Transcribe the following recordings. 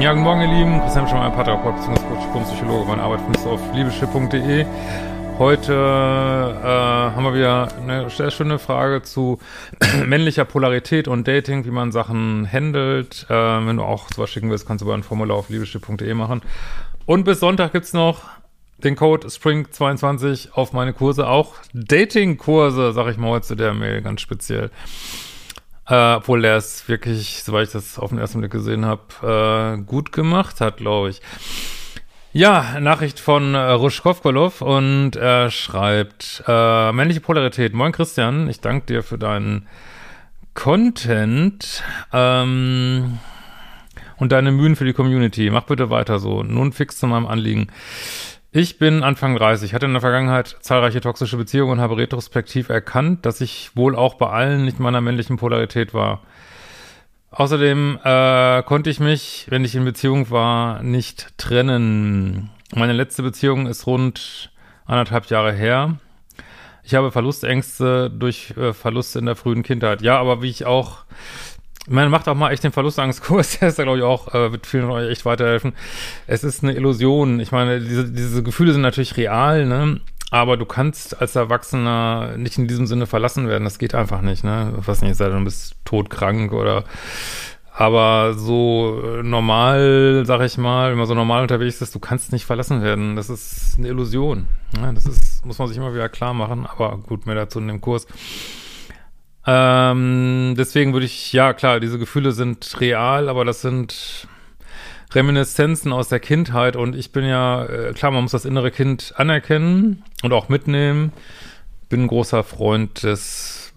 Ja, guten Morgen, ihr Lieben. Christian Schemmer, Paartherapeut bzw. Psychologe. Meine Arbeit findest du auf liebeschiff.de. Heute äh, haben wir wieder eine sehr schöne Frage zu männlicher Polarität und Dating, wie man Sachen handelt. Äh, wenn du auch sowas schicken willst, kannst du über ein Formular auf liebeschiff.de machen. Und bis Sonntag gibt's noch den Code SPRING22 auf meine Kurse. Auch Dating-Kurse, sag ich mal heute zu der Mail, ganz speziell. Äh, obwohl der es wirklich, soweit ich das auf den ersten Blick gesehen habe, äh, gut gemacht hat, glaube ich. Ja, Nachricht von äh, Ruschkowkolov und er schreibt, äh, männliche Polarität. Moin Christian, ich danke dir für deinen Content ähm, und deine Mühen für die Community. Mach bitte weiter so. Nun fix zu meinem Anliegen. Ich bin Anfang 30, hatte in der Vergangenheit zahlreiche toxische Beziehungen und habe retrospektiv erkannt, dass ich wohl auch bei allen nicht meiner männlichen Polarität war. Außerdem äh, konnte ich mich, wenn ich in Beziehung war, nicht trennen. Meine letzte Beziehung ist rund anderthalb Jahre her. Ich habe Verlustängste durch äh, Verluste in der frühen Kindheit. Ja, aber wie ich auch man macht auch mal echt den Verlustangskurs, der ist da glaube ich auch, äh, wird vielen von euch echt weiterhelfen. Es ist eine Illusion. Ich meine, diese, diese Gefühle sind natürlich real, ne? Aber du kannst als Erwachsener nicht in diesem Sinne verlassen werden. Das geht einfach nicht, ne? Was nicht, sei du bist todkrank oder aber so äh, normal, sag ich mal, wenn man so normal unterwegs ist, du kannst nicht verlassen werden. Das ist eine Illusion. Ne? Das ist, muss man sich immer wieder klar machen. Aber gut, mehr dazu in dem Kurs. Ähm, deswegen würde ich, ja klar, diese Gefühle sind real, aber das sind Reminiszenzen aus der Kindheit und ich bin ja, äh, klar, man muss das innere Kind anerkennen und auch mitnehmen. Bin ein großer Freund des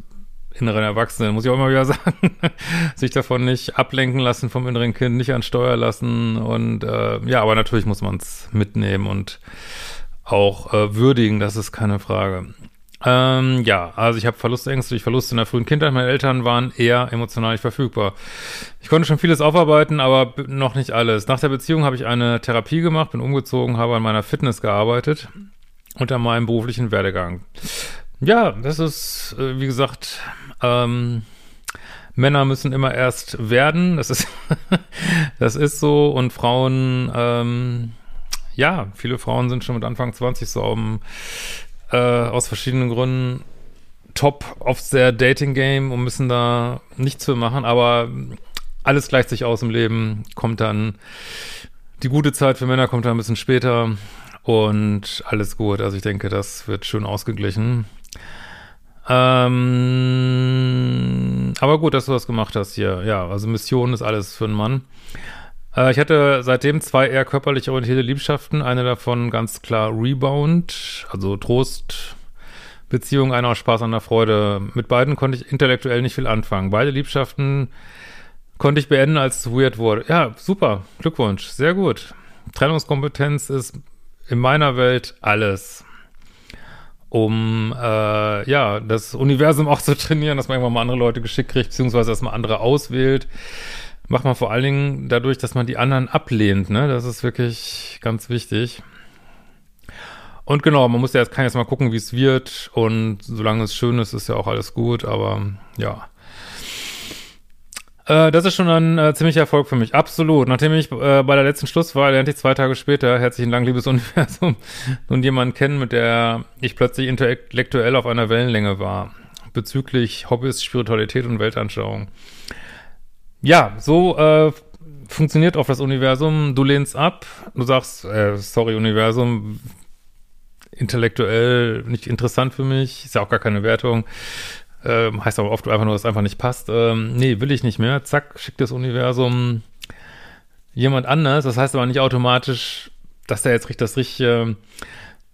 inneren Erwachsenen, muss ich auch immer wieder sagen. Sich davon nicht ablenken lassen vom inneren Kind, nicht an Steuer lassen und äh, ja, aber natürlich muss man es mitnehmen und auch äh, würdigen, das ist keine Frage. Ähm, ja, also ich habe Verlustängste durch Verluste in der frühen Kindheit. Meine Eltern waren eher emotional nicht verfügbar. Ich konnte schon vieles aufarbeiten, aber noch nicht alles. Nach der Beziehung habe ich eine Therapie gemacht, bin umgezogen, habe an meiner Fitness gearbeitet und an meinem beruflichen Werdegang. Ja, das ist, äh, wie gesagt, ähm, Männer müssen immer erst werden. Das ist, das ist so. Und Frauen, ähm, ja, viele Frauen sind schon mit Anfang 20 so um äh, aus verschiedenen Gründen top auf der Dating-Game und müssen da nichts für machen, aber alles gleicht sich aus im Leben, kommt dann die gute Zeit für Männer kommt dann ein bisschen später und alles gut. Also ich denke, das wird schön ausgeglichen. Ähm, aber gut, dass du das gemacht hast hier. Ja, also Mission ist alles für einen Mann. Äh, ich hatte seitdem zwei eher körperlich orientierte Liebschaften. Eine davon ganz klar Rebound, also Trost, Beziehung, einer aus Spaß an der Freude. Mit beiden konnte ich intellektuell nicht viel anfangen. Beide Liebschaften konnte ich beenden, als es weird wurde. Ja, super. Glückwunsch. Sehr gut. Trennungskompetenz ist in meiner Welt alles. Um äh, ja, das Universum auch zu trainieren, dass man irgendwann mal andere Leute geschickt kriegt, beziehungsweise dass man andere auswählt macht man vor allen Dingen dadurch, dass man die anderen ablehnt, ne? Das ist wirklich ganz wichtig. Und genau, man muss ja jetzt, kann jetzt mal gucken, wie es wird. Und solange es schön ist, ist ja auch alles gut, aber ja. Äh, das ist schon ein äh, ziemlicher Erfolg für mich. Absolut. Nachdem ich äh, bei der letzten Schlusswahl lernte ich zwei Tage später, herzlichen Dank, liebes Universum, nun jemanden kennen, mit der ich plötzlich intellektuell auf einer Wellenlänge war. Bezüglich Hobbys, Spiritualität und Weltanschauung ja, so äh, funktioniert auch das Universum. Du lehnst ab, du sagst, äh, sorry Universum, intellektuell nicht interessant für mich, ist ja auch gar keine Wertung. Ähm, heißt aber oft einfach nur, dass es einfach nicht passt. Ähm, nee, will ich nicht mehr. Zack, schickt das Universum jemand anders. Das heißt aber nicht automatisch, dass der jetzt das richtige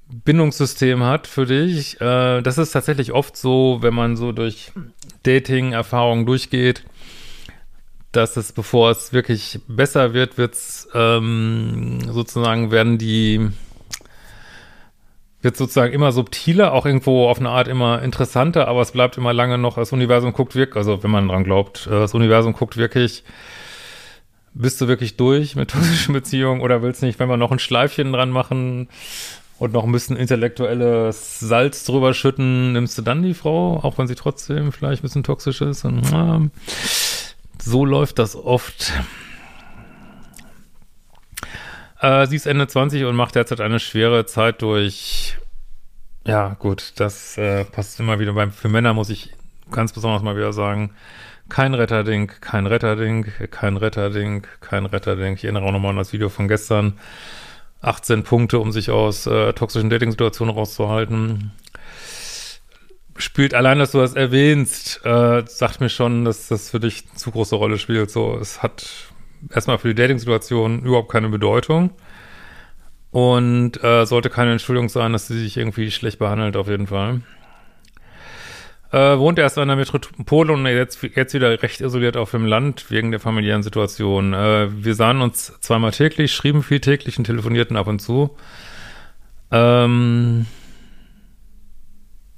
Bindungssystem hat für dich. Äh, das ist tatsächlich oft so, wenn man so durch Dating-Erfahrungen durchgeht, dass es, bevor es wirklich besser wird, wird's ähm, sozusagen werden die wird sozusagen immer subtiler, auch irgendwo auf eine Art immer interessanter, aber es bleibt immer lange noch, das Universum guckt wirklich, also wenn man dran glaubt, äh, das Universum guckt wirklich, bist du wirklich durch mit toxischen Beziehungen oder willst nicht, wenn wir noch ein Schleifchen dran machen und noch ein bisschen intellektuelles Salz drüber schütten, nimmst du dann die Frau, auch wenn sie trotzdem vielleicht ein bisschen toxisch ist und äh, so läuft das oft. Äh, sie ist Ende 20 und macht derzeit eine schwere Zeit durch. Ja, gut, das äh, passt immer wieder beim. Für Männer muss ich ganz besonders mal wieder sagen, kein Retterding, kein Retterding, kein Retterding, kein Retterding. Ich erinnere auch nochmal an das Video von gestern. 18 Punkte, um sich aus äh, toxischen Dating-Situationen rauszuhalten. Spielt allein, dass du das erwähnst, äh, sagt mir schon, dass das für dich eine zu große Rolle spielt. So, es hat erstmal für die Dating-Situation überhaupt keine Bedeutung. Und äh, sollte keine Entschuldigung sein, dass sie sich irgendwie schlecht behandelt, auf jeden Fall. Äh, wohnt erst in der Metropole und jetzt, jetzt wieder recht isoliert auf dem Land wegen der familiären Situation. Äh, wir sahen uns zweimal täglich, schrieben viel täglich und telefonierten ab und zu. Ähm,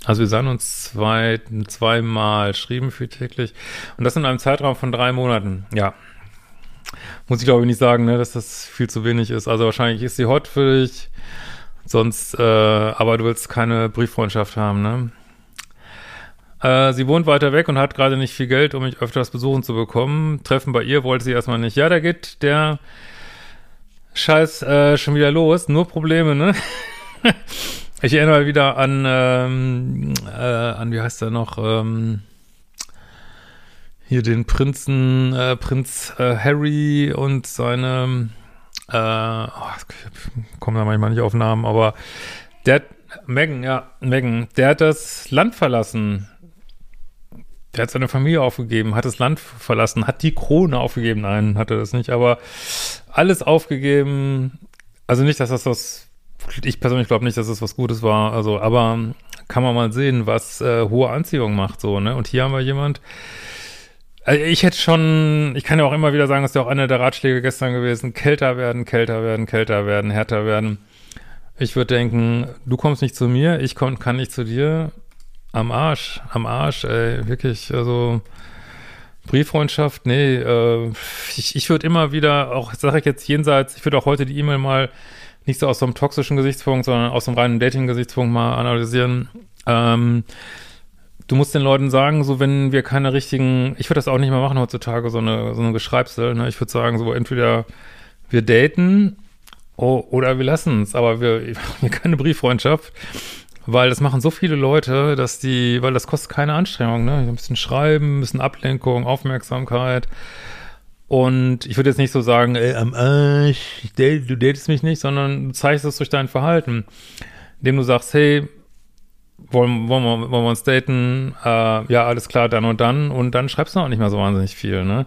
also wir sahen uns zwei, zweimal, schrieben viel täglich. Und das in einem Zeitraum von drei Monaten. Ja, muss ich glaube ich nicht sagen, ne, dass das viel zu wenig ist. Also wahrscheinlich ist sie hot für dich, sonst, äh, aber du willst keine Brieffreundschaft haben, ne? Äh, sie wohnt weiter weg und hat gerade nicht viel Geld, um mich öfters besuchen zu bekommen. Treffen bei ihr wollte sie erstmal nicht. Ja, da geht der Scheiß äh, schon wieder los. Nur Probleme, ne? ich erinnere wieder an, ähm, äh, an, wie heißt der noch, ähm, hier den Prinzen, äh, Prinz äh, Harry und seine, äh, oh, ich komme da manchmal nicht auf Namen, aber der hat, Megan, ja, Megan, der hat das Land verlassen. Der hat seine Familie aufgegeben, hat das Land verlassen, hat die Krone aufgegeben. Nein, hatte das nicht, aber alles aufgegeben. Also nicht, dass das was, ich persönlich glaube nicht, dass das was Gutes war. Also, aber kann man mal sehen, was äh, hohe Anziehung macht, so, ne? Und hier haben wir jemand, also ich hätte schon, ich kann ja auch immer wieder sagen, das ist ja auch einer der Ratschläge gestern gewesen, kälter werden, kälter werden, kälter werden, härter werden. Ich würde denken, du kommst nicht zu mir, ich komm, kann nicht zu dir. Am Arsch, am Arsch, ey, wirklich, also Brieffreundschaft, nee, äh, ich, ich würde immer wieder, auch sage ich jetzt jenseits, ich würde auch heute die E-Mail mal nicht so aus so einem toxischen Gesichtspunkt, sondern aus einem reinen Dating-Gesichtspunkt mal analysieren. Ähm, du musst den Leuten sagen, so wenn wir keine richtigen, ich würde das auch nicht mehr machen heutzutage, so eine, so eine Geschreibsel, ne? Ich würde sagen, so entweder wir daten oh, oder wir lassen es, aber wir, wir haben keine Brieffreundschaft, weil das machen so viele Leute, dass die, weil das kostet keine Anstrengung, ne? Ein bisschen schreiben, ein bisschen Ablenkung, Aufmerksamkeit. Und ich würde jetzt nicht so sagen, ey, am Arsch, du datest mich nicht, sondern du zeigst es durch dein Verhalten, indem du sagst, hey, wollen, wollen, wir, wollen wir uns daten? Äh, ja, alles klar, dann und dann. Und dann schreibst du auch nicht mehr so wahnsinnig viel, ne?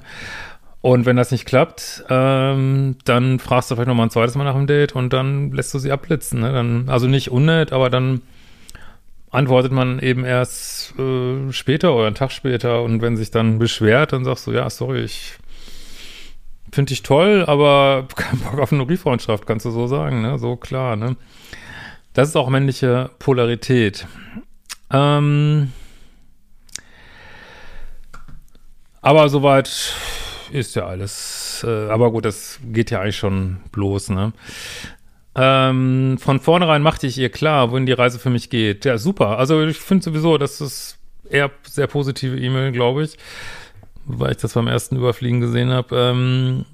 Und wenn das nicht klappt, ähm, dann fragst du vielleicht nochmal ein zweites Mal nach dem Date und dann lässt du sie abblitzen, ne? Dann, also nicht unnett, aber dann antwortet man eben erst äh, später oder einen Tag später und wenn sich dann beschwert, dann sagst du, ja, sorry, ich finde dich toll, aber kein Bock auf eine Brieffreundschaft, kannst du so sagen, ne? So klar, ne? Das ist auch männliche Polarität. Ähm, aber soweit ist ja alles. Äh, aber gut, das geht ja eigentlich schon bloß, ne? Ähm, von vornherein machte ich ihr klar, wohin die Reise für mich geht. Ja, super. Also ich finde sowieso, das ist eher sehr positive E-Mail, glaube ich, weil ich das beim ersten Überfliegen gesehen habe. Ähm,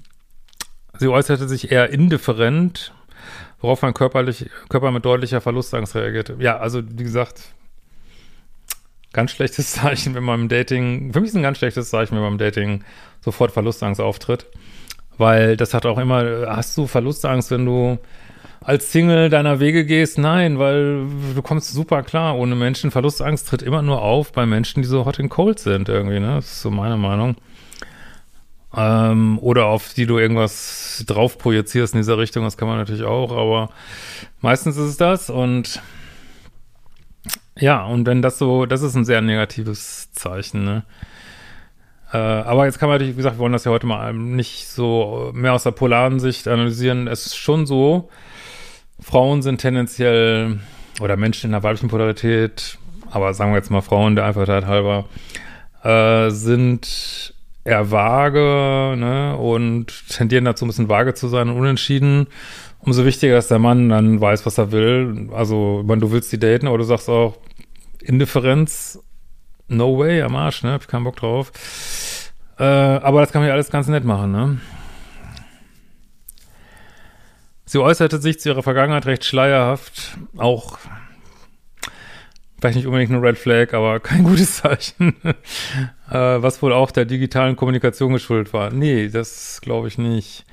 sie äußerte sich eher indifferent worauf mein körperlich, Körper mit deutlicher Verlustangst reagiert. Ja, also wie gesagt, ganz schlechtes Zeichen, wenn man im Dating, für mich ist ein ganz schlechtes Zeichen, wenn man im Dating sofort Verlustangst auftritt. Weil das hat auch immer, hast du Verlustangst, wenn du als Single deiner Wege gehst? Nein, weil du kommst super klar ohne Menschen. Verlustangst tritt immer nur auf bei Menschen, die so hot and cold sind irgendwie, ne? Das ist so meine Meinung. ähm, oder auf die du irgendwas drauf projizierst in dieser Richtung, das kann man natürlich auch, aber meistens ist es das und ja, und wenn das so, das ist ein sehr negatives Zeichen, ne? Äh, aber jetzt kann man natürlich, wie gesagt, wir wollen das ja heute mal nicht so mehr aus der polaren Sicht analysieren. Es ist schon so, Frauen sind tendenziell, oder Menschen in der weiblichen Polarität, aber sagen wir jetzt mal Frauen der Einfachheit halber, äh, sind eher vage ne, und tendieren dazu, ein bisschen vage zu sein und unentschieden. Umso wichtiger, dass der Mann dann weiß, was er will. Also, wenn du willst die daten, aber du sagst auch, Indifferenz, no way, am Arsch, ne? Hab ich keinen Bock drauf. Äh, aber das kann man ja alles ganz nett machen, ne? Sie äußerte sich zu ihrer Vergangenheit recht schleierhaft, auch vielleicht nicht unbedingt eine Red Flag, aber kein gutes Zeichen, äh, was wohl auch der digitalen Kommunikation geschuldet war. Nee, das glaube ich nicht.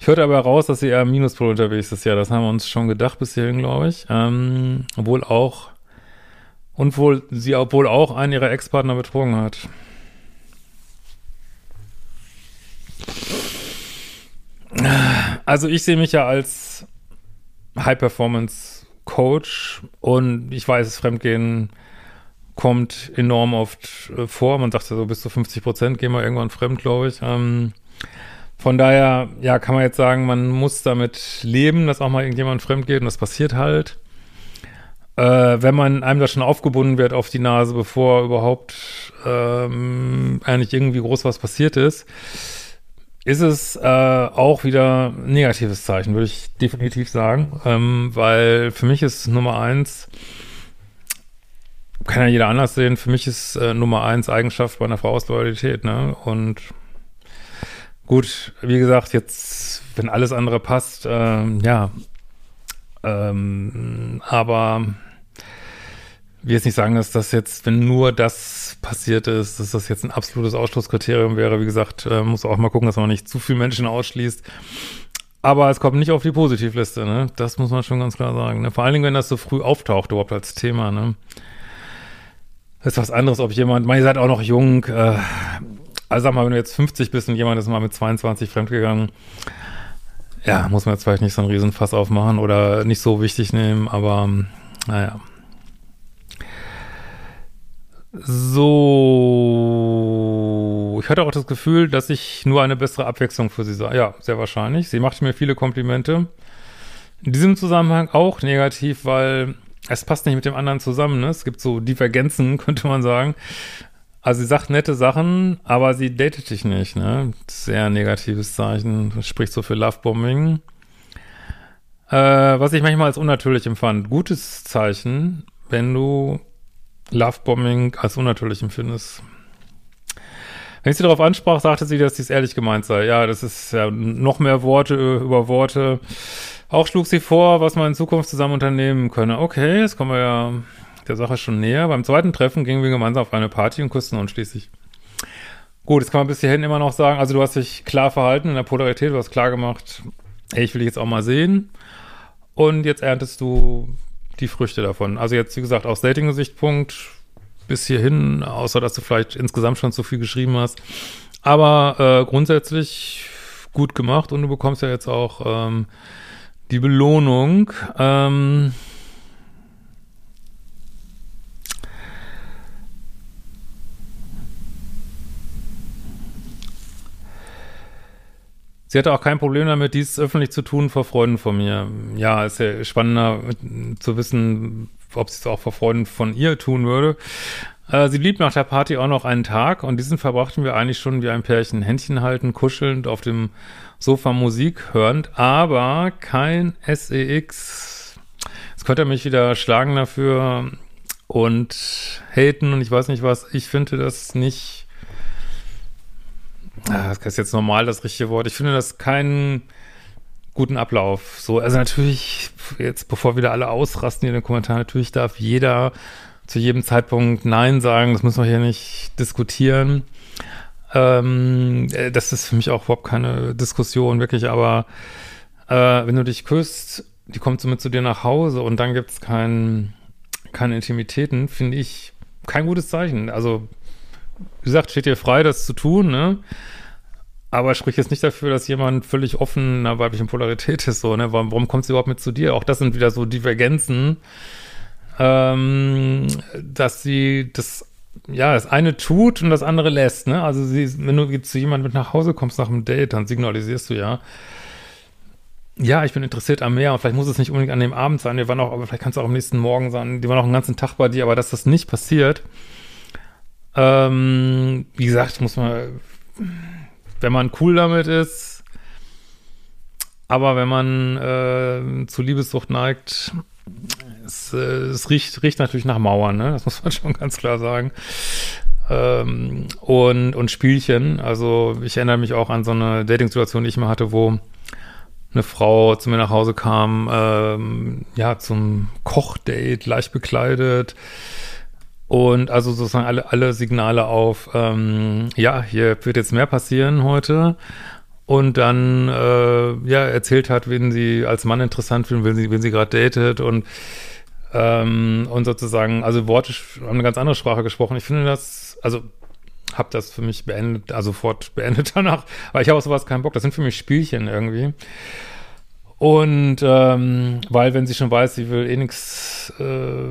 Ich hörte aber heraus, dass sie eher im Minuspol unterwegs ist. Ja, das haben wir uns schon gedacht bis hierhin, glaube ich. Ähm, obwohl auch, und wohl, sie obwohl auch einen ihrer Ex-Partner betrogen hat. Also ich sehe mich ja als High-Performance-Coach und ich weiß, Fremdgehen kommt enorm oft äh, vor. Man sagt ja so bis zu 50 Prozent gehen wir irgendwann fremd, glaube ich. Ähm, von daher, ja, kann man jetzt sagen, man muss damit leben, dass auch mal irgendjemand fremd geht und das passiert halt. Äh, wenn man einem da schon aufgebunden wird auf die Nase, bevor überhaupt ähm, eigentlich irgendwie groß was passiert ist, ist es äh, auch wieder ein negatives Zeichen, würde ich definitiv sagen. Ähm, weil für mich ist Nummer eins, kann ja jeder anders sehen, für mich ist äh, Nummer eins Eigenschaft bei einer Frau aus Loyalität, ne? Und Gut, wie gesagt, jetzt, wenn alles andere passt, ähm, ja. Ähm, aber will jetzt nicht sagen, dass das jetzt, wenn nur das passiert ist, dass das jetzt ein absolutes Ausschlusskriterium wäre. Wie gesagt, äh, muss auch mal gucken, dass man nicht zu viele Menschen ausschließt. Aber es kommt nicht auf die Positivliste, ne? Das muss man schon ganz klar sagen. Ne? Vor allen Dingen, wenn das so früh auftaucht, überhaupt als Thema, ne? Das ist was anderes, ob jemand, man, ihr seid auch noch jung, äh, also sag mal, wenn du jetzt 50 bist und jemand ist mal mit 22 fremdgegangen, ja, muss man jetzt vielleicht nicht so einen Riesenfass aufmachen oder nicht so wichtig nehmen, aber naja. So, ich hatte auch das Gefühl, dass ich nur eine bessere Abwechslung für sie sah. Ja, sehr wahrscheinlich. Sie machte mir viele Komplimente. In diesem Zusammenhang auch negativ, weil es passt nicht mit dem anderen zusammen. Ne? Es gibt so Divergenzen, könnte man sagen. Also sie sagt nette Sachen, aber sie datet dich nicht, ne? Sehr negatives Zeichen. Spricht so für Lovebombing. Äh, was ich manchmal als unnatürlich empfand. Gutes Zeichen, wenn du Lovebombing als unnatürlich empfindest. Wenn ich sie darauf ansprach, sagte sie, dass dies ehrlich gemeint sei. Ja, das ist ja noch mehr Worte über Worte. Auch schlug sie vor, was man in Zukunft zusammen unternehmen könne. Okay, jetzt kommen wir ja der Sache schon näher. Beim zweiten Treffen gingen wir gemeinsam auf eine Party und küssten uns schließlich. Gut, jetzt kann man bis hierhin immer noch sagen, also du hast dich klar verhalten in der Polarität, du hast klar gemacht, hey, ich will dich jetzt auch mal sehen. Und jetzt erntest du die Früchte davon. Also jetzt, wie gesagt, aus Dating-Gesichtspunkt bis hierhin, außer dass du vielleicht insgesamt schon zu viel geschrieben hast. Aber äh, grundsätzlich gut gemacht und du bekommst ja jetzt auch ähm, die Belohnung. Ähm, Sie hatte auch kein Problem damit, dies öffentlich zu tun vor Freunden von mir. Ja, ist ja spannender zu wissen, ob sie es auch vor Freunden von ihr tun würde. Äh, sie blieb nach der Party auch noch einen Tag und diesen verbrachten wir eigentlich schon wie ein Pärchen Händchen halten, kuschelnd auf dem Sofa Musik hörend, aber kein SEX. Jetzt könnte er mich wieder schlagen dafür und haten und ich weiß nicht was. Ich finde das nicht ah, das ist jetzt normal das richtige Wort. Ich finde das keinen guten Ablauf. So, also natürlich, jetzt bevor wieder alle ausrasten in den Kommentaren, natürlich darf jeder zu jedem Zeitpunkt Nein sagen. Das müssen wir hier nicht diskutieren. Ähm, äh, das ist für mich auch überhaupt keine Diskussion, wirklich, aber äh, wenn du dich küsst, die kommt so mit zu dir nach Hause und dann gibt es kein, keine Intimitäten, finde ich kein gutes Zeichen. Also gesagt, steht dir frei, das zu tun, ne? aber sprich jetzt nicht dafür, dass jemand völlig offen einer weiblichen Polarität ist, so, ne? Warum, warum kommt sie überhaupt mit zu dir? Auch das sind wieder so Divergenzen, ähm, dass sie das, ja, das eine tut und das andere lässt, ne? Also sie, wenn du zu jemandem mit nach Hause kommst nach einem Date, dann signalisierst du ja, ja, ich bin interessiert am Meer und vielleicht muss es nicht unbedingt an dem Abend sein, wir waren auch, aber vielleicht kann es auch am nächsten Morgen sein, die waren auch einen ganzen Tag bei dir, aber dass das nicht passiert, ähm, wie gesagt, muss man, wenn man cool damit ist. Aber wenn man äh, zu Liebessucht neigt, es, äh, es riecht, riecht natürlich nach Mauern, ne? Das muss man schon ganz klar sagen. Ähm, und, und Spielchen. Also ich erinnere mich auch an so eine Dating-Situation, die ich mal hatte, wo eine Frau zu mir nach Hause kam, ähm, ja, zum Kochdate, leicht bekleidet, und also sozusagen alle, alle Signale auf, ähm, ja, hier wird jetzt mehr passieren heute. Und dann, äh, ja, erzählt hat, wen sie als Mann interessant findet, wen sie, wen sie gerade datet und, ähm, und sozusagen, also Worte haben eine ganz andere Sprache gesprochen. Ich finde das, also habe das für mich beendet, also sofort beendet danach, weil ich habe auf sowas keinen Bock. Das sind für mich Spielchen irgendwie. Und ähm, weil, wenn sie schon weiß, sie will eh nichts, äh,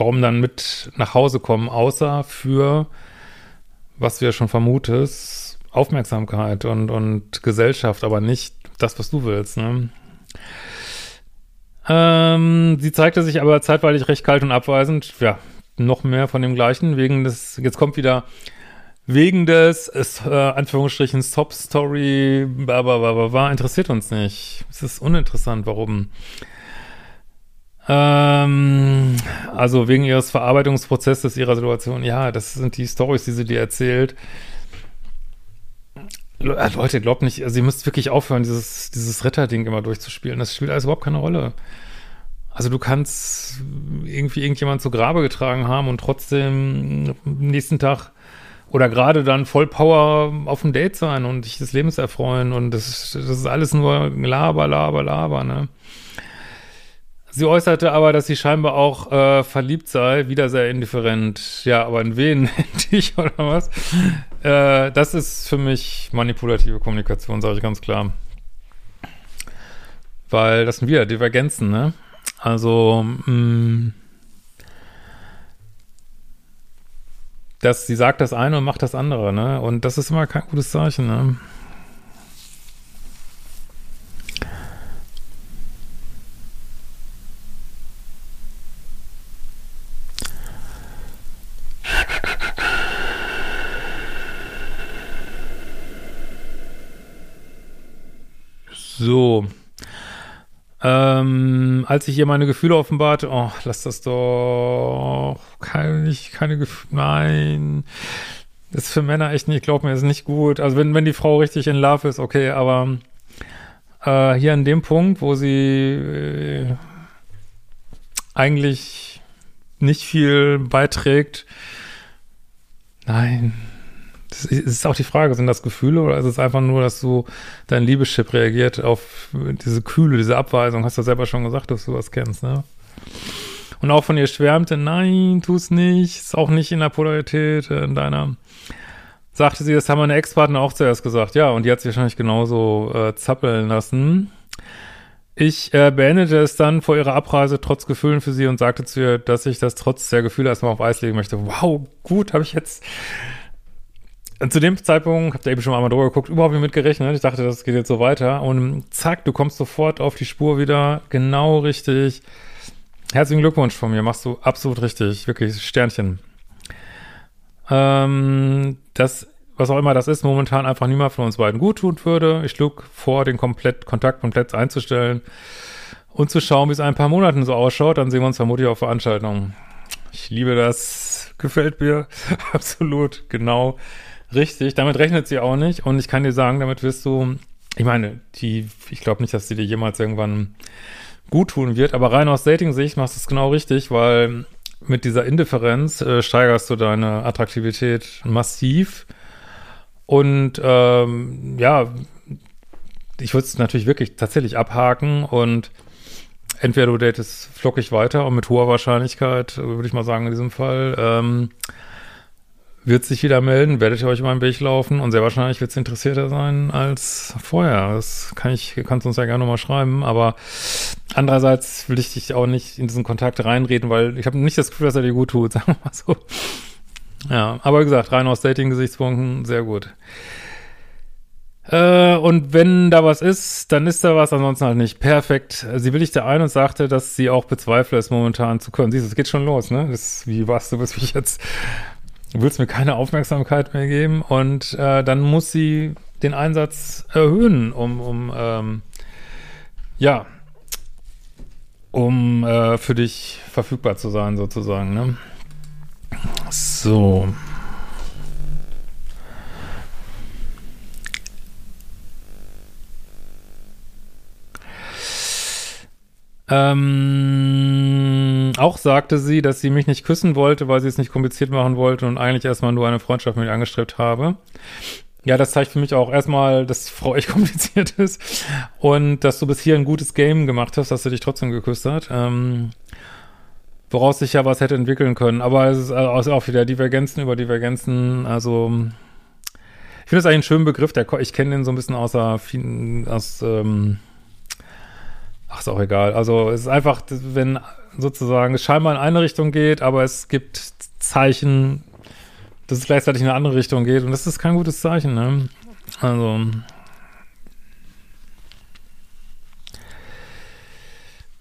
warum dann mit nach Hause kommen, außer für, was du ja schon vermutest, Aufmerksamkeit und, und Gesellschaft, aber nicht das, was du willst. Ne? Ähm, sie zeigte sich aber zeitweilig recht kalt und abweisend. Ja, noch mehr von dem Gleichen. Wegen des, jetzt kommt wieder wegen des, ist, äh, Anführungsstrichen, Stop-Story, war interessiert uns nicht. Es ist uninteressant, warum. Ähm, also wegen ihres Verarbeitungsprozesses ihrer Situation. Ja, das sind die Stories, die sie dir erzählt. Äh, Leute, glaubt nicht, also ihr müsst wirklich aufhören, dieses, dieses Ritterding immer durchzuspielen. Das spielt alles überhaupt keine Rolle. Also du kannst irgendwie irgendjemand zu Grabe getragen haben und trotzdem am nächsten Tag oder gerade dann voll Power auf dem Date sein und dich des Lebens erfreuen und das, das ist alles nur Laber, Laber, Laber, ne? Sie äußerte aber, dass sie scheinbar auch äh, verliebt sei, wieder sehr indifferent. Ja, aber in wen? In dich oder was? Äh, das ist für mich manipulative Kommunikation, sage ich ganz klar. Weil das sind wieder Divergenzen, ne? Also, mh, mm, dass sie sagt das eine und macht das andere, ne? Und das ist immer kein gutes Zeichen, ne? So. Ähm, als ich ihr meine Gefühle offenbarte, oh, lass das doch. Keine, keine Gefühle. Nein. Das ist für Männer echt nicht, glaub mir, ist nicht gut. Also wenn, wenn die Frau richtig in Love ist, okay, aber äh, hier an dem Punkt, wo sie äh, eigentlich nicht viel beiträgt, nein, das ist auch die Frage, sind das Gefühle oder ist es einfach nur, dass du dein Liebeschip reagiert auf diese Kühle, diese Abweisung? Hast du selber schon gesagt, dass du was kennst, ne? Und auch von ihr schwärmte, nein, tu es nicht, ist auch nicht in der Polarität, äh, in deiner. Sagte sie, das haben meine Ex-Partner auch zuerst gesagt, ja, und die hat sich wahrscheinlich genauso äh, zappeln lassen. Ich äh, beendete es dann vor ihrer Abreise trotz Gefühlen für sie und sagte zu ihr, dass ich das trotz der Gefühle erstmal auf Eis legen möchte. Wow, gut, habe ich jetzt und zu dem Zeitpunkt, habt ihr eben schon einmal drüber geguckt, überhaupt nicht mitgerechnet. Ich dachte, das geht jetzt so weiter. Und zack, du kommst sofort auf die Spur wieder. Genau richtig. Herzlichen Glückwunsch von mir. Machst du absolut richtig. Wirklich Sternchen. Ähm, das, was auch immer das ist, momentan einfach niemand von uns beiden gut tun würde. Ich schlug vor, den komplett, Kontakt komplett einzustellen und zu schauen, wie es ein paar Monaten so ausschaut. Dann sehen wir uns vermutlich auf Veranstaltungen. Ich liebe das. Gefällt mir. absolut. Genau. Richtig, damit rechnet sie auch nicht. Und ich kann dir sagen, damit wirst du, ich meine, die, ich glaube nicht, dass sie dir jemals irgendwann gut tun wird, aber rein aus Dating-Sicht machst du es genau richtig, weil mit dieser Indifferenz äh, steigerst du deine Attraktivität massiv. Und ähm, ja, ich würde es natürlich wirklich tatsächlich abhaken und entweder du datest flockig weiter und mit hoher Wahrscheinlichkeit, würde ich mal sagen in diesem Fall, ähm, wird sich wieder melden, werdet ihr euch über den Weg laufen und sehr wahrscheinlich wird es interessierter sein als vorher. Das kann ich, kannst du uns ja gerne nochmal schreiben, aber andererseits will ich dich auch nicht in diesen Kontakt reinreden, weil ich habe nicht das Gefühl, dass er dir gut tut, sagen wir mal so. Ja, aber wie gesagt, rein aus Dating-Gesichtspunkten, sehr gut. Äh, und wenn da was ist, dann ist da was, ansonsten halt nicht. Perfekt. Sie willigte ein und sagte, dass sie auch bezweifle, es momentan zu können. Siehst du, es geht schon los, ne? Das, wie warst du, bis mich jetzt willst mir keine Aufmerksamkeit mehr geben und äh, dann muss sie den Einsatz erhöhen, um, um ähm, ja, um äh, für dich verfügbar zu sein, sozusagen. Ne? So. Ähm, auch sagte sie, dass sie mich nicht küssen wollte, weil sie es nicht kompliziert machen wollte und eigentlich erstmal nur eine Freundschaft mit mir angestrebt habe. Ja, das zeigt für mich auch erstmal, dass Frau echt kompliziert ist und dass du bis hier ein gutes Game gemacht hast, dass sie dich trotzdem geküsst hat. Ähm, woraus sich ja was hätte entwickeln können. Aber es ist also auch wieder Divergenzen über Divergenzen. Also ich finde es eigentlich einen schönen Begriff. Der, ich kenne den so ein bisschen außer, aus ähm, Ach, ist auch egal. Also es ist einfach, wenn sozusagen es scheinbar in eine Richtung geht, aber es gibt Zeichen, dass es gleichzeitig in eine andere Richtung geht. Und das ist kein gutes Zeichen, ne? Also.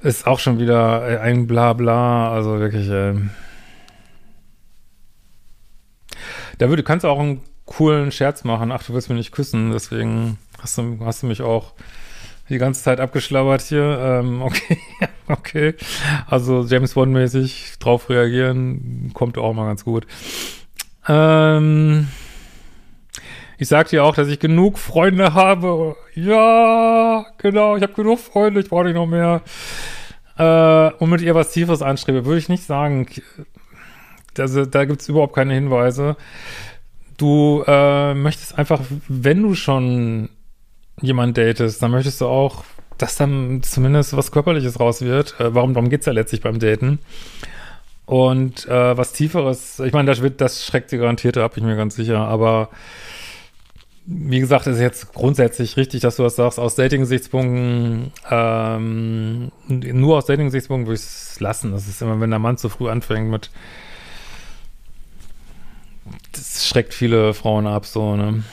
Ist auch schon wieder ein Blabla, also wirklich, äh, da würde, kannst du auch einen coolen Scherz machen, ach, du willst mich nicht küssen, deswegen hast du, hast du mich auch die ganze Zeit abgeschlabbert hier. Ähm, okay, okay. Also James Bond-mäßig drauf reagieren, kommt auch mal ganz gut. Ähm, ich sagte ja auch, dass ich genug Freunde habe. Ja, genau, ich habe genug Freunde, ich brauche nicht noch mehr. Äh, und mit ihr was Tieferes anstrebe, würde ich nicht sagen. Also, da gibt es überhaupt keine Hinweise. Du äh, möchtest einfach, wenn du schon jemand datest, dann möchtest du auch, dass dann zumindest was Körperliches raus wird. Äh, warum, darum geht's ja letztlich beim Daten. Und äh, was Tieferes, ich meine, das, wird, das schreckt sie garantiert ab, bin ich mir ganz sicher. Aber wie gesagt, ist jetzt grundsätzlich richtig, dass du das sagst. Aus Dating-Gesichtspunkten, ähm, nur aus Dating-Gesichtspunkten würde ich es lassen. Das ist immer, wenn der Mann zu früh anfängt mit, das schreckt viele Frauen ab, so, ne?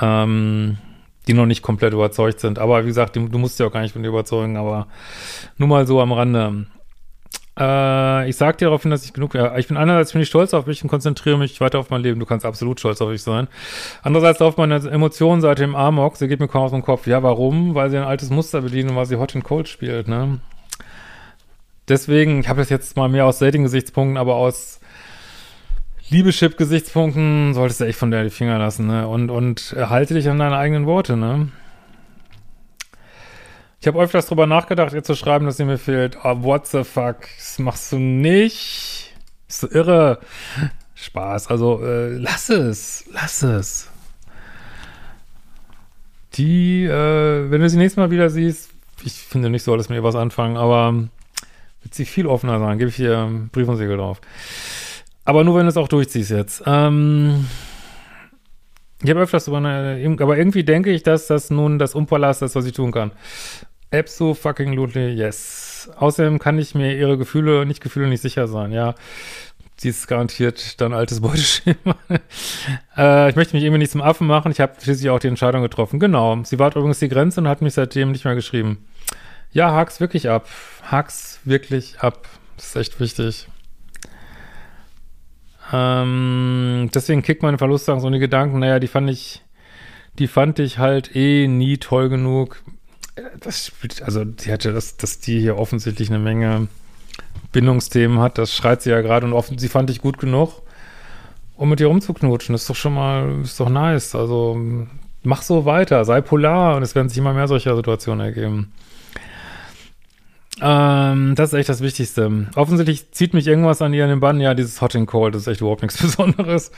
Ähm, die noch nicht komplett überzeugt sind. Aber wie gesagt, du, musst ja auch gar nicht von dir überzeugen, aber nur mal so am Rande. Äh, ich sag dir daraufhin, dass ich genug, ja, ich bin einerseits bin ich stolz auf mich und konzentriere mich weiter auf mein Leben. Du kannst absolut stolz auf mich sein. Andererseits läuft meine Emotionen seit dem Amok, sie geht mir kaum aus dem Kopf. Ja, warum? Weil sie ein altes Muster bedient und weil sie Hot and Cold spielt, ne? Deswegen, ich habe das jetzt mal mehr aus Dating-Gesichtspunkten, aber aus Liebeschip-Gesichtspunkten solltest du echt von der die Finger lassen, ne? Und, und halte dich an deine eigenen Worte, ne? Ich habe öfters drüber nachgedacht, ihr zu schreiben, dass sie mir fehlt. Oh, what the fuck? Das machst du nicht. Ist so irre. Spaß. Also, äh, lass es. Lass es. Die, äh, wenn du sie nächstes Mal wieder siehst, ich finde nicht so, alles mit ihr was anfangen, aber wird sie viel offener sein. Gebe ich dir Brief und Siegel drauf. Aber nur, wenn du es auch durchziehst jetzt. Ähm, ich habe öfters über eine, aber irgendwie denke ich, dass das nun das Umpalast ist, was ich tun kann. Abso fucking lutely, yes. Außerdem kann ich mir ihre Gefühle, nicht Gefühle, nicht sicher sein, ja. Sie ist garantiert dann altes Beuteschema. äh, ich möchte mich irgendwie nicht zum Affen machen. Ich habe schließlich auch die Entscheidung getroffen. Genau. Sie war übrigens die Grenze und hat mich seitdem nicht mehr geschrieben. Ja, hak's wirklich ab. Hak's wirklich ab. Das ist echt wichtig. Ähm, deswegen kickt meine Verlustangst so die Gedanken, naja, die fand ich, die fand ich halt eh nie toll genug. Das spielt, also die hatte das, dass die hier offensichtlich eine Menge Bindungsthemen hat, das schreit sie ja gerade und offen, sie fand ich gut genug, um mit ihr rumzuknutschen. Das ist doch schon mal, ist doch nice. Also mach so weiter, sei polar und es werden sich immer mehr solcher Situationen ergeben. Ähm, das ist echt das Wichtigste. Offensichtlich zieht mich irgendwas an ihr in den Bann. Ja, dieses Hot and Cold, das ist echt überhaupt nichts Besonderes.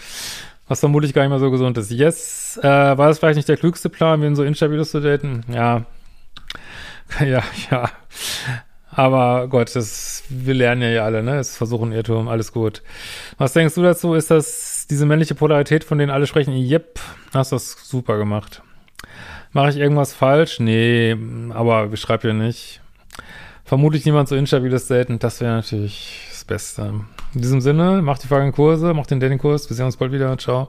Was vermutlich gar nicht mehr so gesund ist. Yes, äh, war das vielleicht nicht der klügste Plan, wen so instabiles zu daten? Ja. Ja, ja. Aber Gott, das, wir lernen ja, ja alle, ne? Es versuchen Irrtum, alles gut. Was denkst du dazu? Ist das diese männliche Polarität, von denen alle sprechen. Yep, hast das super gemacht. Mache ich irgendwas falsch? Nee, aber schreib ja nicht. Vermutlich niemand so instabiles Daten, das wäre natürlich das Beste. In diesem Sinne, macht die folgenden Kurse, macht den Dating-Kurs. Wir sehen uns bald wieder. Ciao.